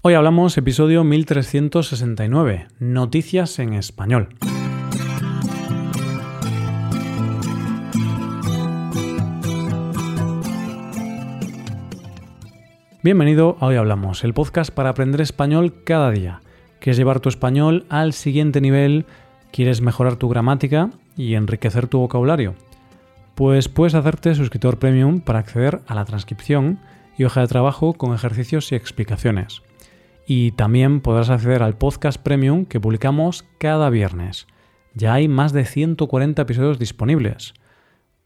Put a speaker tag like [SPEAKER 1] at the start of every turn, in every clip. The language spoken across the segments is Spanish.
[SPEAKER 1] Hoy hablamos episodio 1369, Noticias en Español. Bienvenido a Hoy Hablamos, el podcast para aprender español cada día. ¿Quieres llevar tu español al siguiente nivel? ¿Quieres mejorar tu gramática y enriquecer tu vocabulario? Pues puedes hacerte suscriptor premium para acceder a la transcripción y hoja de trabajo con ejercicios y explicaciones y también podrás acceder al podcast premium que publicamos cada viernes. Ya hay más de 140 episodios disponibles.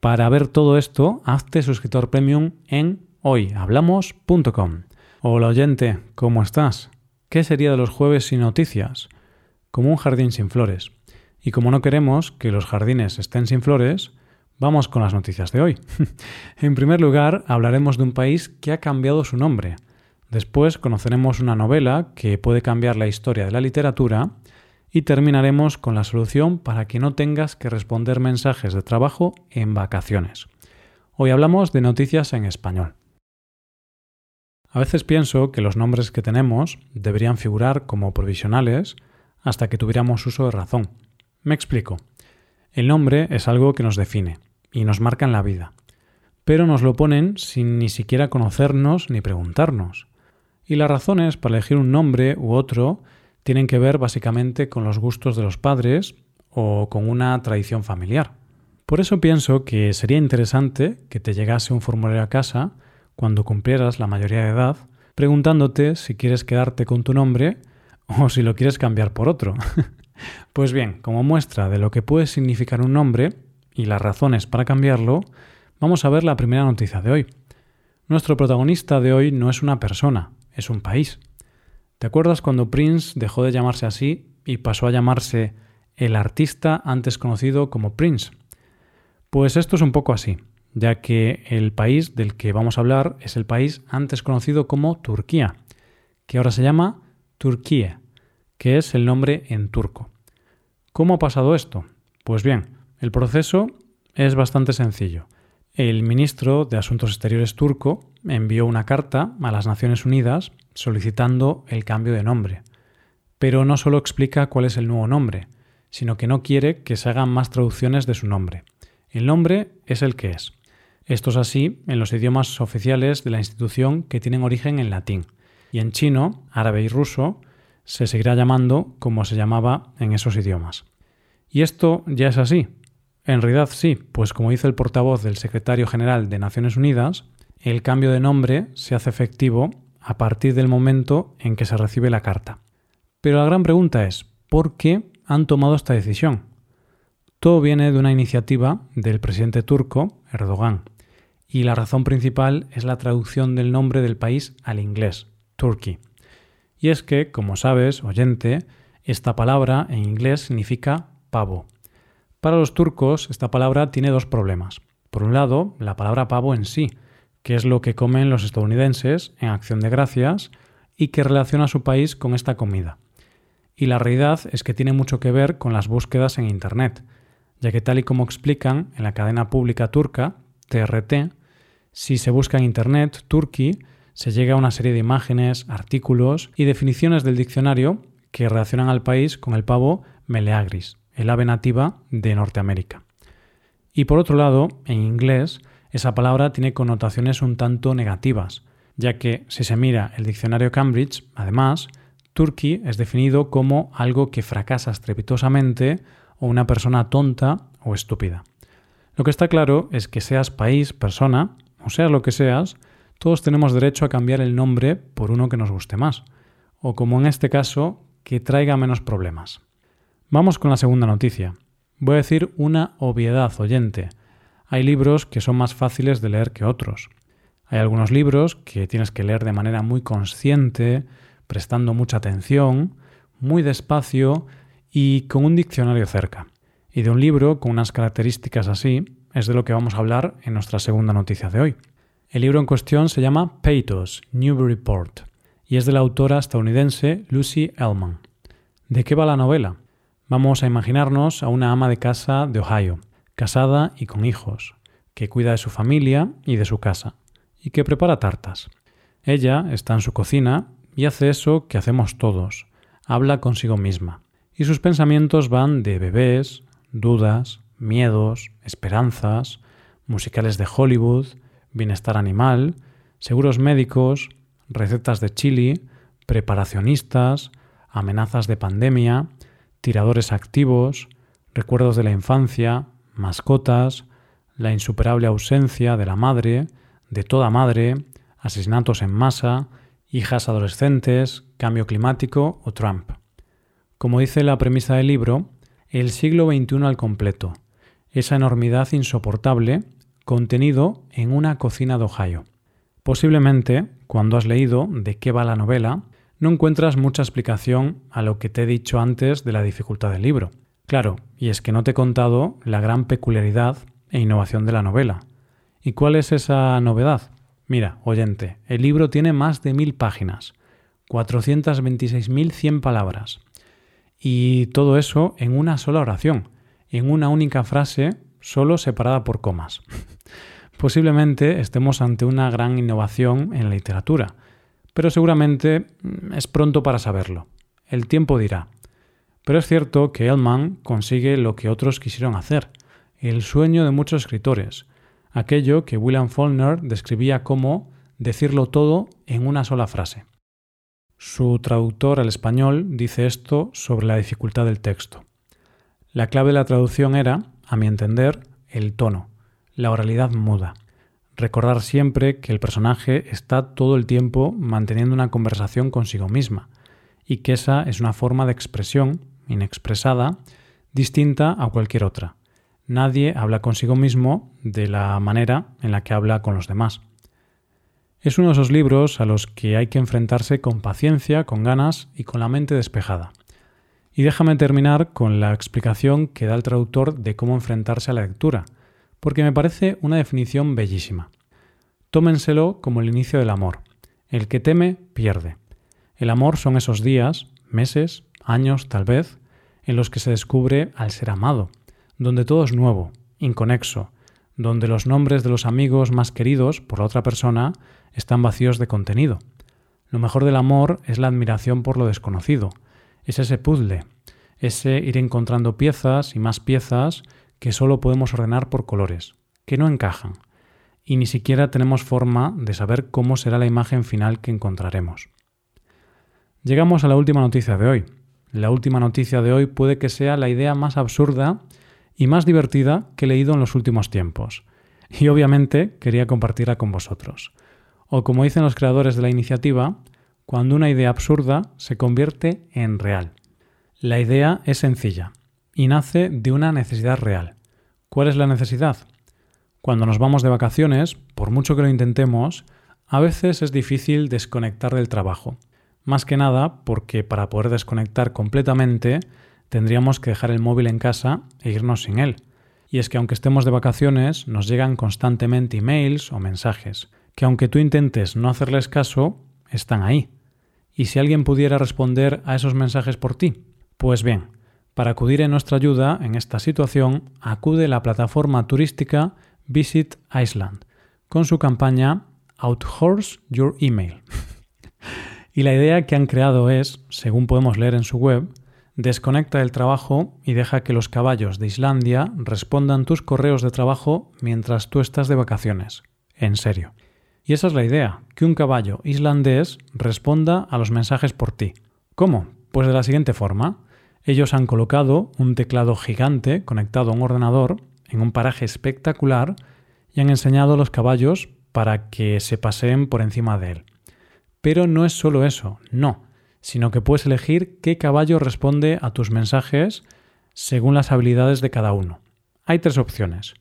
[SPEAKER 1] Para ver todo esto, hazte suscriptor premium en hoyhablamos.com. Hola oyente, ¿cómo estás? ¿Qué sería de los jueves sin noticias? Como un jardín sin flores. Y como no queremos que los jardines estén sin flores, vamos con las noticias de hoy. en primer lugar, hablaremos de un país que ha cambiado su nombre Después conoceremos una novela que puede cambiar la historia de la literatura y terminaremos con la solución para que no tengas que responder mensajes de trabajo en vacaciones. Hoy hablamos de noticias en español. A veces pienso que los nombres que tenemos deberían figurar como provisionales hasta que tuviéramos uso de razón. Me explico. El nombre es algo que nos define y nos marca en la vida, pero nos lo ponen sin ni siquiera conocernos ni preguntarnos. Y las razones para elegir un nombre u otro tienen que ver básicamente con los gustos de los padres o con una tradición familiar. Por eso pienso que sería interesante que te llegase un formulario a casa cuando cumplieras la mayoría de edad, preguntándote si quieres quedarte con tu nombre o si lo quieres cambiar por otro. pues bien, como muestra de lo que puede significar un nombre y las razones para cambiarlo, vamos a ver la primera noticia de hoy. Nuestro protagonista de hoy no es una persona, es un país. ¿Te acuerdas cuando Prince dejó de llamarse así y pasó a llamarse el artista antes conocido como Prince? Pues esto es un poco así, ya que el país del que vamos a hablar es el país antes conocido como Turquía, que ahora se llama Turquía, que es el nombre en turco. ¿Cómo ha pasado esto? Pues bien, el proceso es bastante sencillo. El ministro de Asuntos Exteriores turco envió una carta a las Naciones Unidas solicitando el cambio de nombre. Pero no solo explica cuál es el nuevo nombre, sino que no quiere que se hagan más traducciones de su nombre. El nombre es el que es. Esto es así en los idiomas oficiales de la institución que tienen origen en latín, y en chino, árabe y ruso se seguirá llamando como se llamaba en esos idiomas. Y esto ya es así. En realidad sí, pues como dice el portavoz del secretario general de Naciones Unidas, el cambio de nombre se hace efectivo a partir del momento en que se recibe la carta. Pero la gran pregunta es, ¿por qué han tomado esta decisión? Todo viene de una iniciativa del presidente turco, Erdogan, y la razón principal es la traducción del nombre del país al inglés, Turkey. Y es que, como sabes, oyente, esta palabra en inglés significa pavo. Para los turcos, esta palabra tiene dos problemas. Por un lado, la palabra pavo en sí, que es lo que comen los estadounidenses en acción de gracias y que relaciona a su país con esta comida. Y la realidad es que tiene mucho que ver con las búsquedas en Internet, ya que tal y como explican en la cadena pública turca, TRT, si se busca en Internet Turkey, se llega a una serie de imágenes, artículos y definiciones del diccionario que relacionan al país con el pavo meleagris, el ave nativa de Norteamérica. Y por otro lado, en inglés, esa palabra tiene connotaciones un tanto negativas, ya que si se mira el diccionario Cambridge, además, Turkey es definido como algo que fracasa estrepitosamente o una persona tonta o estúpida. Lo que está claro es que seas país, persona, o seas lo que seas, todos tenemos derecho a cambiar el nombre por uno que nos guste más, o como en este caso, que traiga menos problemas. Vamos con la segunda noticia. Voy a decir una obviedad oyente, hay libros que son más fáciles de leer que otros. Hay algunos libros que tienes que leer de manera muy consciente, prestando mucha atención, muy despacio y con un diccionario cerca. Y de un libro con unas características así es de lo que vamos a hablar en nuestra segunda noticia de hoy. El libro en cuestión se llama Peitos, Newburyport, y es de la autora estadounidense Lucy Ellman. ¿De qué va la novela? Vamos a imaginarnos a una ama de casa de Ohio, casada y con hijos, que cuida de su familia y de su casa, y que prepara tartas. Ella está en su cocina, y hace eso que hacemos todos, habla consigo misma. Y sus pensamientos van de bebés, dudas, miedos, esperanzas, musicales de Hollywood, bienestar animal, seguros médicos, recetas de chili, preparacionistas, amenazas de pandemia, tiradores activos, recuerdos de la infancia, mascotas, la insuperable ausencia de la madre, de toda madre, asesinatos en masa, hijas adolescentes, cambio climático o Trump. Como dice la premisa del libro, el siglo XXI al completo, esa enormidad insoportable contenido en una cocina de Ohio. Posiblemente, cuando has leído de qué va la novela, no encuentras mucha explicación a lo que te he dicho antes de la dificultad del libro. Claro, y es que no te he contado la gran peculiaridad e innovación de la novela. ¿Y cuál es esa novedad? Mira, oyente, el libro tiene más de mil páginas, 426.100 palabras, y todo eso en una sola oración, en una única frase, solo separada por comas. Posiblemente estemos ante una gran innovación en la literatura, pero seguramente mm, es pronto para saberlo. El tiempo dirá. Pero es cierto que Elman consigue lo que otros quisieron hacer, el sueño de muchos escritores, aquello que William Faulkner describía como decirlo todo en una sola frase. Su traductor al español dice esto sobre la dificultad del texto. La clave de la traducción era, a mi entender, el tono, la oralidad muda. Recordar siempre que el personaje está todo el tiempo manteniendo una conversación consigo misma y que esa es una forma de expresión inexpresada distinta a cualquier otra. Nadie habla consigo mismo de la manera en la que habla con los demás. Es uno de esos libros a los que hay que enfrentarse con paciencia, con ganas y con la mente despejada. Y déjame terminar con la explicación que da el traductor de cómo enfrentarse a la lectura, porque me parece una definición bellísima. Tómenselo como el inicio del amor. El que teme, pierde. El amor son esos días, meses, años tal vez, en los que se descubre al ser amado, donde todo es nuevo, inconexo, donde los nombres de los amigos más queridos por la otra persona están vacíos de contenido. Lo mejor del amor es la admiración por lo desconocido, es ese puzzle, ese ir encontrando piezas y más piezas que solo podemos ordenar por colores, que no encajan, y ni siquiera tenemos forma de saber cómo será la imagen final que encontraremos. Llegamos a la última noticia de hoy. La última noticia de hoy puede que sea la idea más absurda y más divertida que he leído en los últimos tiempos, y obviamente quería compartirla con vosotros. O como dicen los creadores de la iniciativa, cuando una idea absurda se convierte en real. La idea es sencilla y nace de una necesidad real. ¿Cuál es la necesidad? Cuando nos vamos de vacaciones, por mucho que lo intentemos, a veces es difícil desconectar del trabajo. Más que nada porque para poder desconectar completamente tendríamos que dejar el móvil en casa e irnos sin él. Y es que aunque estemos de vacaciones, nos llegan constantemente emails o mensajes, que aunque tú intentes no hacerles caso, están ahí. ¿Y si alguien pudiera responder a esos mensajes por ti? Pues bien, para acudir en nuestra ayuda en esta situación, acude la plataforma turística Visit Iceland con su campaña Outhorse Your Email. y la idea que han creado es, según podemos leer en su web, desconecta del trabajo y deja que los caballos de Islandia respondan tus correos de trabajo mientras tú estás de vacaciones. En serio. Y esa es la idea, que un caballo islandés responda a los mensajes por ti. ¿Cómo? Pues de la siguiente forma. Ellos han colocado un teclado gigante conectado a un ordenador en un paraje espectacular y han enseñado a los caballos para que se paseen por encima de él. Pero no es solo eso, no, sino que puedes elegir qué caballo responde a tus mensajes según las habilidades de cada uno. Hay tres opciones.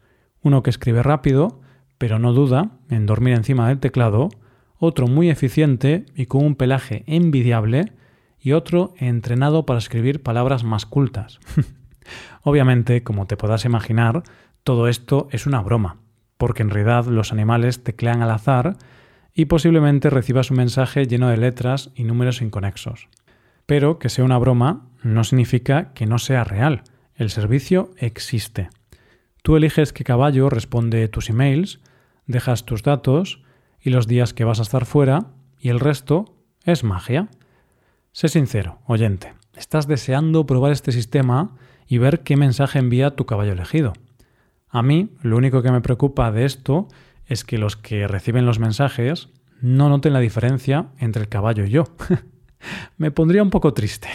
[SPEAKER 1] Uno que escribe rápido, pero no duda en dormir encima del teclado, otro muy eficiente y con un pelaje envidiable, y otro entrenado para escribir palabras más cultas. Obviamente, como te podrás imaginar, todo esto es una broma, porque en realidad los animales teclean al azar y posiblemente recibas un mensaje lleno de letras y números inconexos. Pero que sea una broma no significa que no sea real. El servicio existe. Tú eliges qué caballo responde tus emails, dejas tus datos y los días que vas a estar fuera y el resto ¿Es magia? Sé sincero, oyente, estás deseando probar este sistema y ver qué mensaje envía tu caballo elegido. A mí, lo único que me preocupa de esto es que los que reciben los mensajes no noten la diferencia entre el caballo y yo. me pondría un poco triste.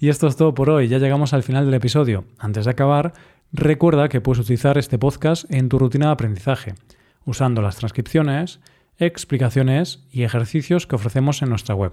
[SPEAKER 1] Y esto es todo por hoy, ya llegamos al final del episodio. Antes de acabar, recuerda que puedes utilizar este podcast en tu rutina de aprendizaje, usando las transcripciones, explicaciones y ejercicios que ofrecemos en nuestra web.